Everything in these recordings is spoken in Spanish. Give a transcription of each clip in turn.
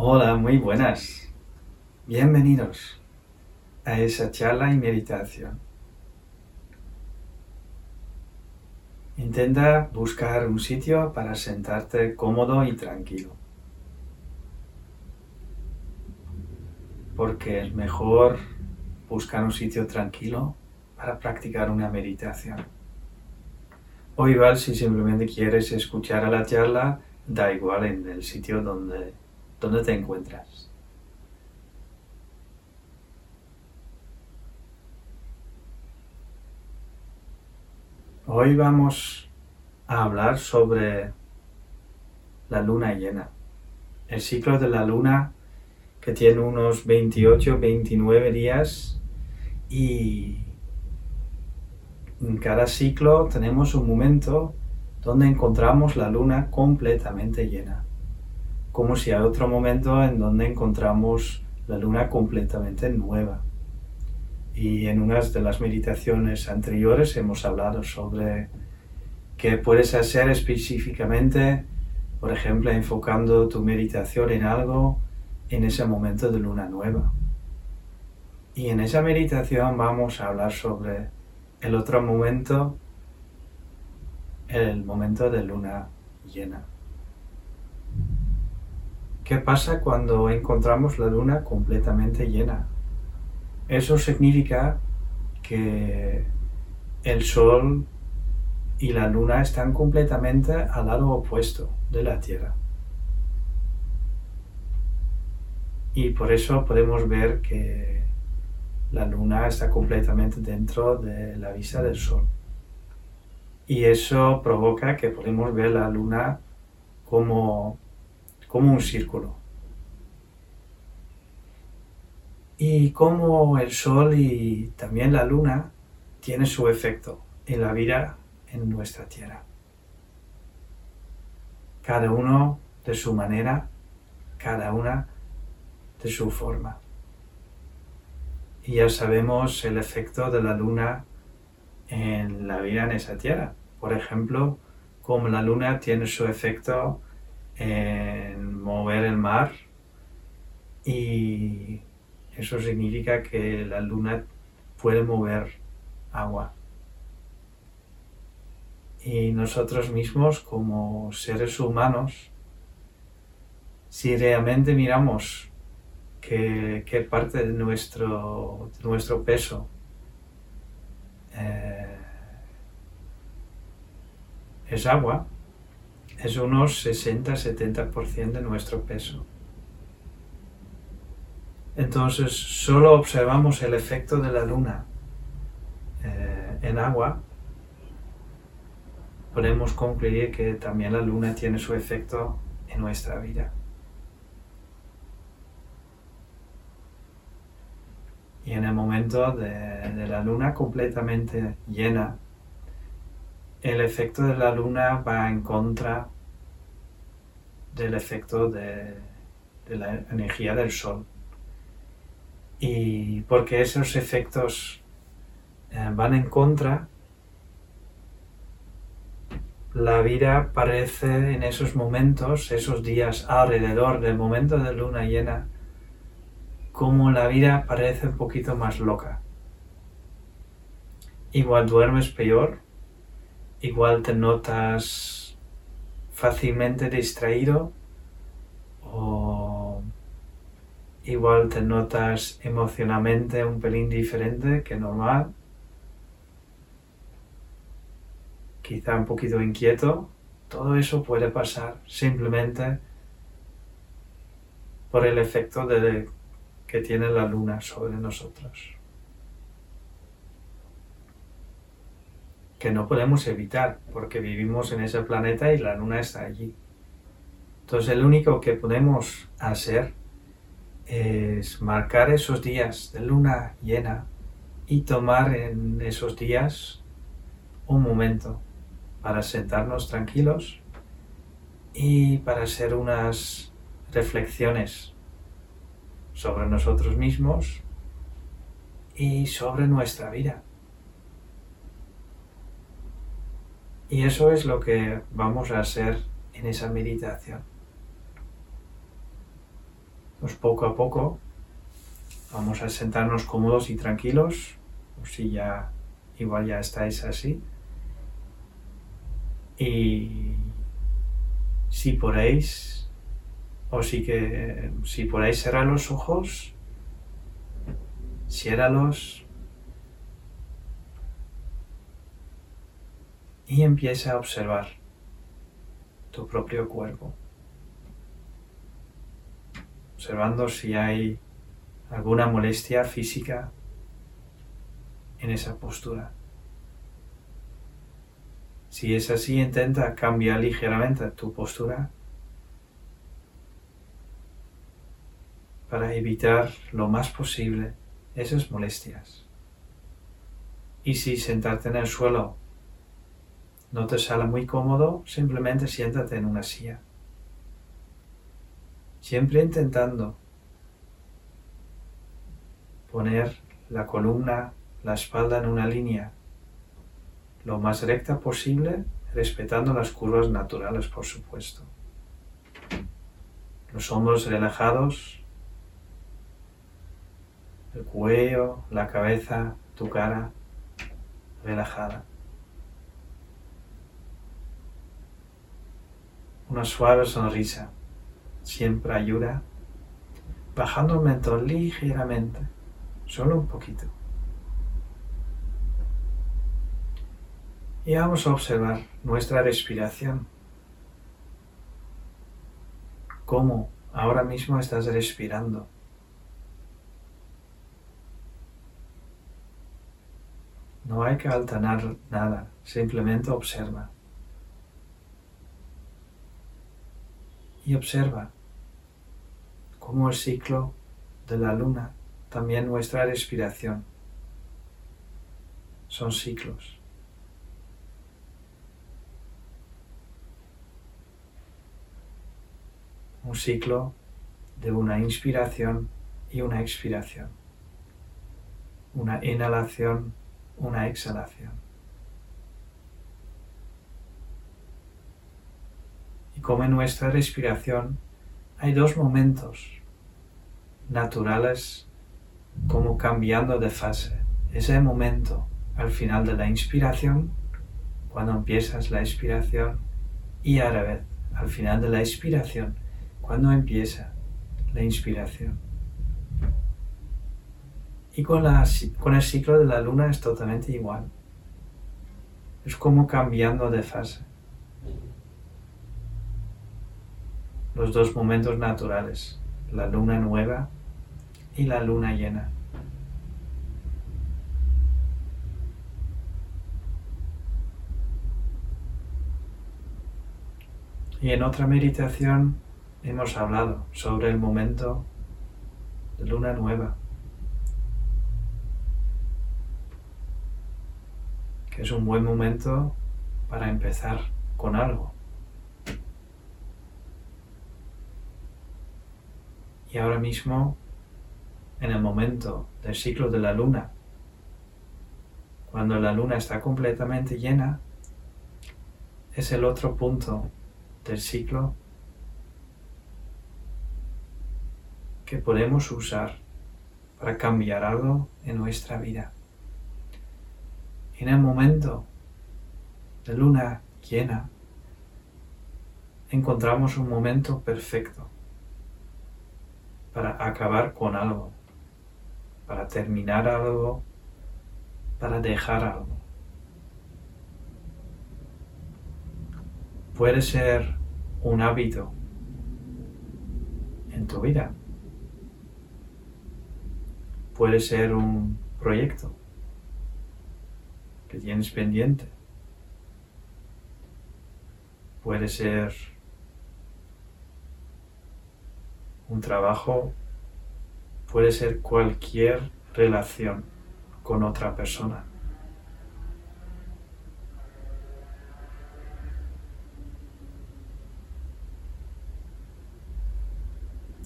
Hola, muy buenas. Bienvenidos a esa charla y meditación. Intenta buscar un sitio para sentarte cómodo y tranquilo. Porque es mejor buscar un sitio tranquilo para practicar una meditación. O igual si simplemente quieres escuchar a la charla, da igual en el sitio donde, donde te encuentras. Hoy vamos a hablar sobre la luna llena, el ciclo de la luna que tiene unos 28, 29 días y en cada ciclo tenemos un momento donde encontramos la luna completamente llena, como si hay otro momento en donde encontramos la luna completamente nueva. Y en unas de las meditaciones anteriores hemos hablado sobre qué puedes hacer específicamente, por ejemplo, enfocando tu meditación en algo en ese momento de luna nueva. Y en esa meditación vamos a hablar sobre el otro momento, el momento de luna llena. ¿Qué pasa cuando encontramos la luna completamente llena? Eso significa que el Sol y la Luna están completamente al lado opuesto de la Tierra. Y por eso podemos ver que la Luna está completamente dentro de la vista del Sol. Y eso provoca que podemos ver la Luna como, como un círculo. y cómo el Sol y también la Luna tienen su efecto en la vida en nuestra Tierra. Cada uno de su manera, cada una de su forma. Y ya sabemos el efecto de la Luna en la vida en esa Tierra. Por ejemplo, como la Luna tiene su efecto en mover el mar y eso significa que la luna puede mover agua. Y nosotros mismos como seres humanos, si realmente miramos qué, parte de nuestro, nuestro peso eh, es agua, es unos 60-70% de nuestro peso. Entonces solo observamos el efecto de la luna eh, en agua. Podemos concluir que también la luna tiene su efecto en nuestra vida. Y en el momento de, la luna completamente llena, el efecto de la luna va en contra del efecto de la energía del sol y porque esos efectos eh, van en contra, la vida parece en esos momentos, esos días alrededor del momento de luna llena, como la vida parece un poquito más loca. Igual duermes peor, igual te notas fácilmente distraído o igual te notas emocionalmente un pelín diferente que normal, quizá un poquito inquieto, todo eso puede pasar simplemente por el efecto que tiene la luna sobre nosotros. Que no podemos evitar porque vivimos en ese planeta y la luna está allí. Entonces el único que podemos hacer es marcar esos días de luna llena y tomar en esos días un momento para sentarnos tranquilos y para hacer unas reflexiones sobre nosotros mismos y sobre nuestra vida. Y eso es lo que vamos a hacer en esa meditación. Pues poco a poco vamos a sentarnos cómodos y tranquilos, o si ya igual ya estáis así. Y si podéis, o si que si podéis cerrar los ojos, ciérralos y empieza a observar tu propio cuerpo, observando si hay alguna molestia física en esa postura. Si es así, intenta cambiar ligeramente tu postura para evitar lo más posible esas molestias. Y si sentarte en el suelo no te sale muy cómodo, simplemente siéntate en una silla. Siempre intentando poner la columna, la espalda en una línea lo más recta posible, respetando las curvas naturales, por supuesto. Los hombros relajados, el cuello, la cabeza, tu cara relajada. Una suave sonrisa siempre ayuda, bajando el mentón ligeramente, solo un poquito. Y vamos a observar nuestra respiración. Cómo ahora mismo estás respirando. No hay que alternar nada, simplemente observa. Y observa cómo el ciclo de la luna, también nuestra respiración, son ciclos. un ciclo de una inspiración y una expiración, una inhalación, una exhalación. Como en nuestra respiración hay dos momentos naturales como cambiando de fase. Ese momento al final de la inspiración, cuando empiezas la expiración, y a la vez al final de la expiración, cuando empieza la inspiración. Y con, con el ciclo de la luna es totalmente igual. Es como cambiando de fase. Los dos momentos naturales, la luna nueva y la luna llena. Y en otra meditación hemos hablado sobre el momento de luna nueva, que es un buen momento para empezar con algo. Y ahora mismo, en el momento del ciclo de la luna, cuando la luna está completamente llena, es el otro punto del ciclo que podemos usar para cambiar algo en nuestra vida. En el momento de luna llena, encontramos un momento perfecto para acabar con algo, para terminar algo, para dejar algo. Puede ser un hábito en tu vida puede ser un proyecto que tienes pendiente. Puede ser un trabajo, puede ser cualquier relación con otra persona.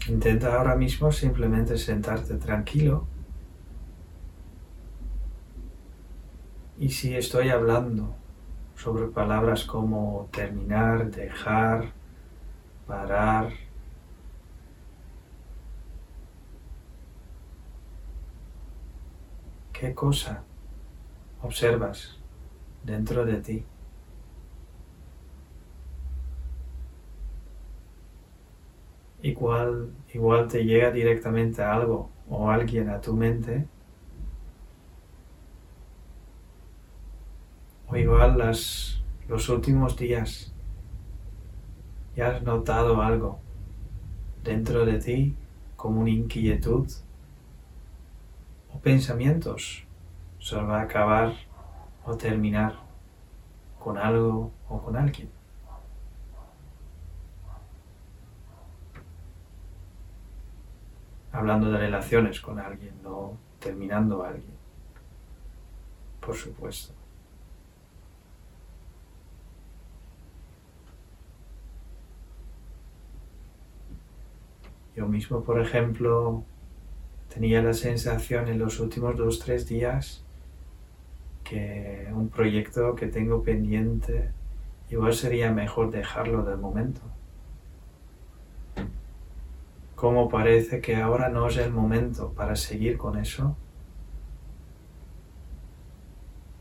Intenta ahora mismo simplemente sentarte tranquilo Y si estoy hablando sobre palabras como terminar, dejar, parar, ¿Qué cosa observas dentro de ti? Igual, igual te llega directamente algo o alguien a tu mente. O igual las, los últimos días ya has notado algo dentro de ti como una inquietud o pensamientos sobre acabar o terminar con algo o con alguien. Hablando de relaciones con alguien, no terminando a alguien. Por supuesto. Yo mismo, por ejemplo, tenía la sensación en los últimos dos, tres días que un proyecto que tengo pendiente, igual sería mejor dejarlo de momento. Como parece que ahora no es el momento para seguir con eso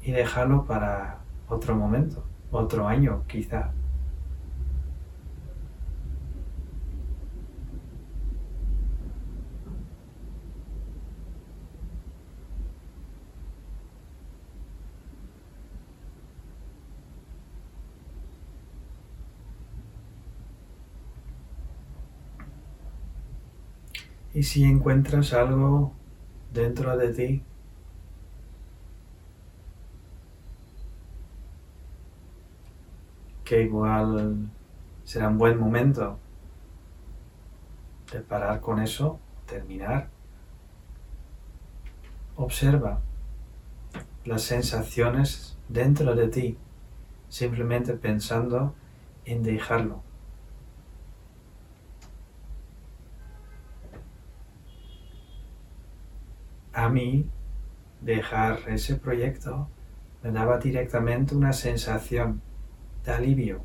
y dejarlo para otro momento, otro año quizá. Y si encuentras algo dentro de ti que igual será un buen momento de parar con eso, terminar. Observa las sensaciones dentro de ti, simplemente pensando en dejarlo. A mí dejar ese proyecto me daba directamente una sensación de alivio,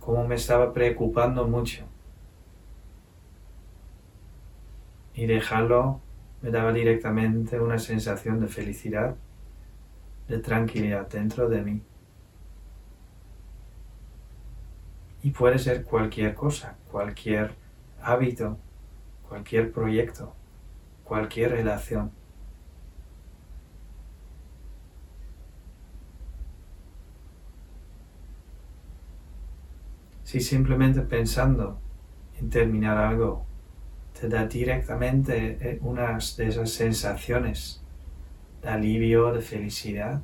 como me estaba preocupando mucho. Y dejarlo me daba directamente una sensación de felicidad, de tranquilidad dentro de mí. Y puede ser cualquier cosa, cualquier hábito, cualquier proyecto, cualquier relación. Si simplemente pensando en terminar algo te da directamente eh, unas de esas sensaciones de alivio, de felicidad,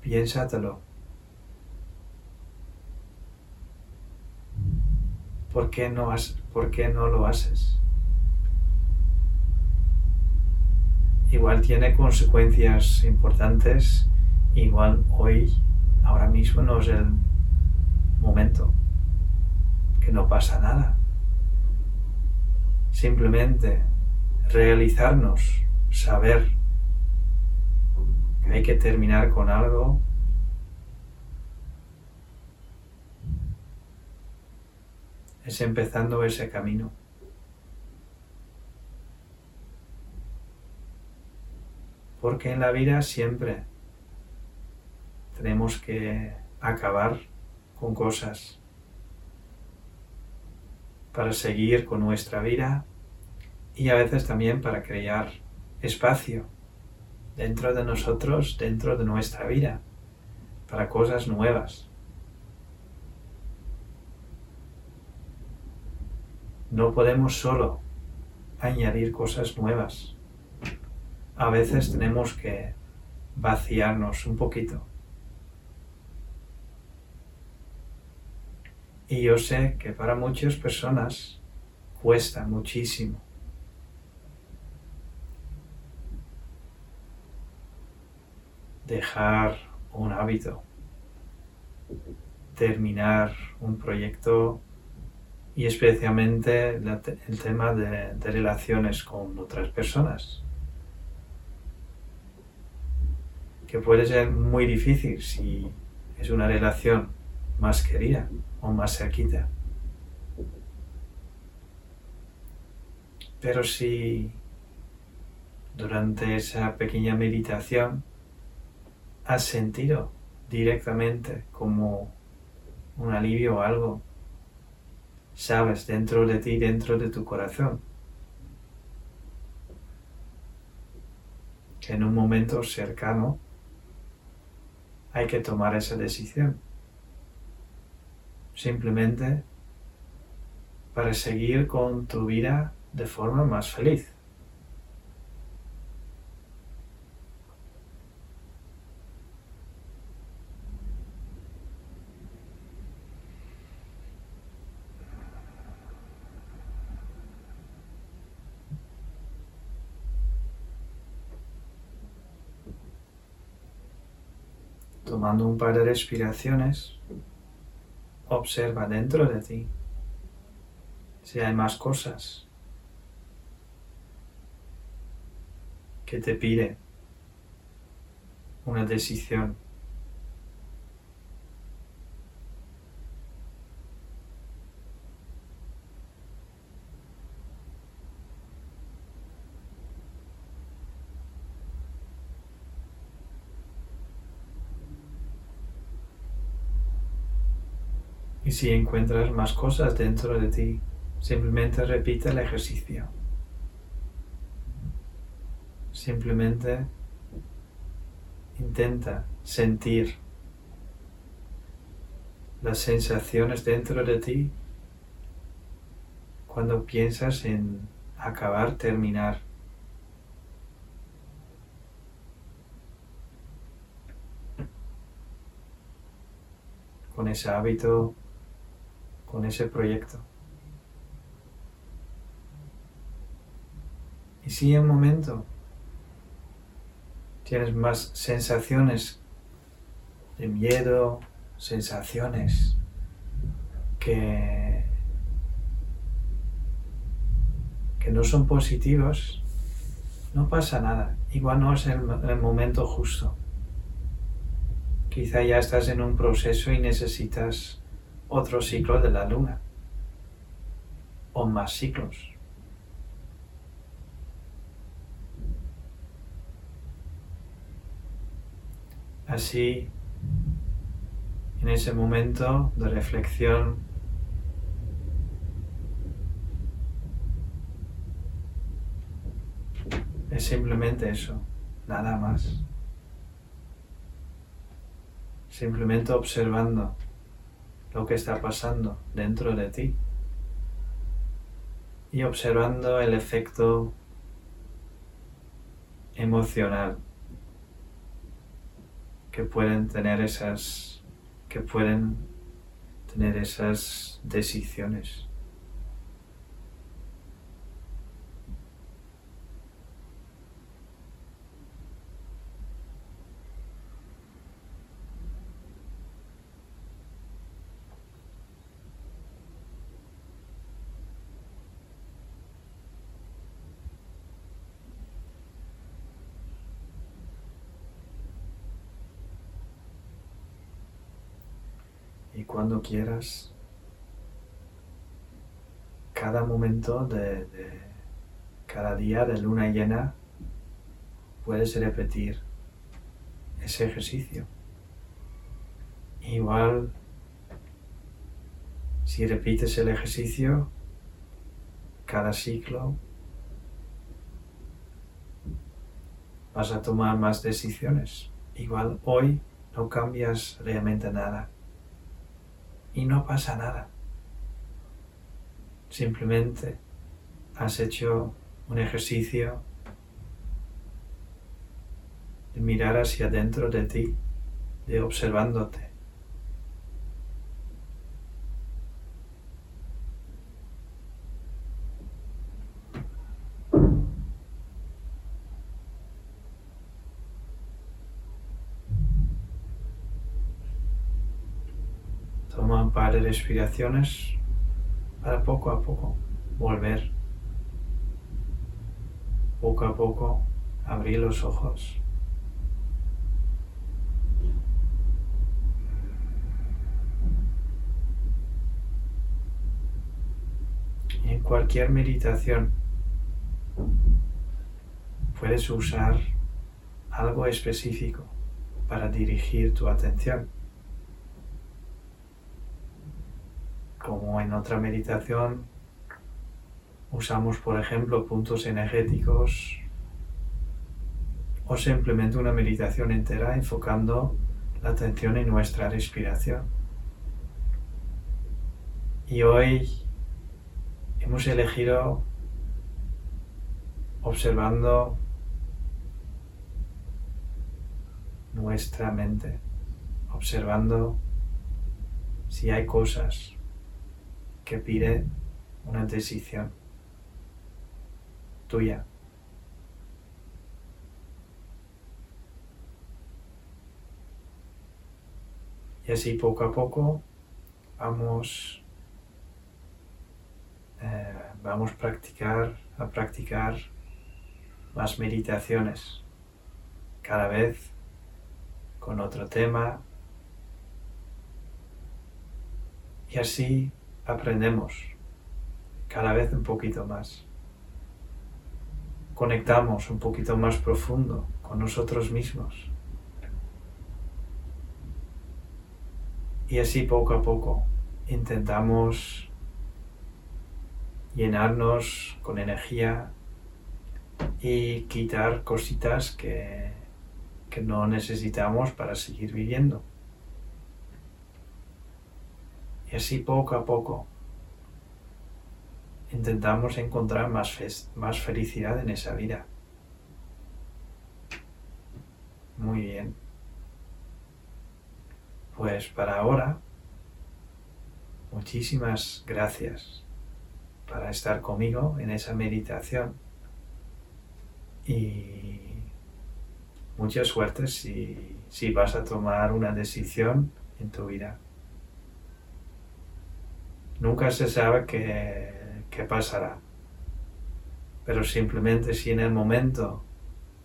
piénsatelo. ¿Por qué no, ¿por qué no lo haces? Igual tiene consecuencias importantes, igual hoy, ahora mismo no es el momento, que no pasa nada. Simplemente realizarnos, saber que hay que terminar con algo es empezando ese camino. Porque en la vida siempre tenemos que acabar con cosas para seguir con nuestra vida y a veces también para crear espacio dentro de nosotros, dentro de nuestra vida, para cosas nuevas. No podemos solo añadir cosas nuevas. A veces tenemos que vaciarnos un poquito. Y yo sé que para muchas personas cuesta muchísimo. Dejar un hábito, terminar un proyecto y especialmente el tema de, relaciones con otras personas, que puede ser muy difícil si es una relación más querida o más cerquita. Pero si durante esa pequeña meditación has sentido directamente como un alivio o algo, sabes, dentro de ti, dentro de tu corazón, que en un momento cercano hay que tomar esa decisión. Simplemente para seguir con tu vida de forma más feliz. Tomando un par de respiraciones, observa dentro de ti si hay más cosas que te pide una decisión. Si encuentras más cosas dentro de ti, simplemente repite el ejercicio. Simplemente intenta sentir las sensaciones dentro de ti cuando piensas en acabar, terminar. con ese hábito con ese proyecto. Y si en un momento tienes más sensaciones de miedo, sensaciones que, que no son positivos, no pasa nada. Igual no es el momento justo. Quizá ya estás en un proceso y necesitas otro ciclo de la luna o más ciclos. Así, en ese momento de reflexión, es simplemente eso, nada más. Simplemente observando lo que está pasando dentro de ti y observando el efecto emocional que pueden tener esas que pueden tener esas decisiones. y cuando quieras, cada momento de, cada día de luna llena, puedes repetir ese ejercicio. Igual, si repites el ejercicio cada ciclo, vas a tomar más decisiones. Igual hoy no cambias realmente nada y no pasa nada. Simplemente has hecho un ejercicio de mirar hacia adentro de ti, de observándote. De respiraciones para poco a poco volver, poco a poco abrir los ojos. En cualquier meditación puedes usar algo específico para dirigir tu atención. Como en otra meditación usamos, por ejemplo, puntos energéticos o simplemente una meditación entera enfocando la atención en nuestra respiración. Y hoy hemos elegido observando nuestra mente, observando si hay cosas que piden una decisión tuya. Y así poco a poco vamos, eh, vamos practicar, a practicar más meditaciones, cada vez con otro tema. Y así aprendemos cada vez un poquito más. Conectamos un poquito más profundo con nosotros mismos. Y así poco a poco intentamos llenarnos con energía y quitar cositas que, que no necesitamos para seguir viviendo. Y así poco a poco intentamos encontrar más, más felicidad en esa vida. Muy bien. Pues para ahora, muchísimas gracias para estar conmigo en esa meditación y mucha suerte si, si vas a tomar una decisión en tu vida. Nunca se sabe qué, qué pasará, pero simplemente si en el momento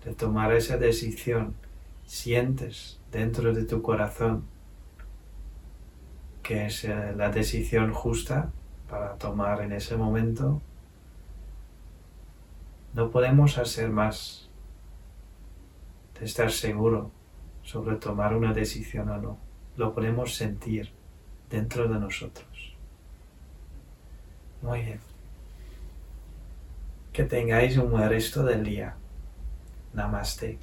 de tomar esa decisión sientes dentro de tu corazón que es eh, la decisión justa para tomar en ese momento, no podemos hacer más de estar seguro sobre tomar una decisión o no. Lo podemos sentir dentro de nosotros. Muy bien. Que tengáis un buen resto del día. Namaste.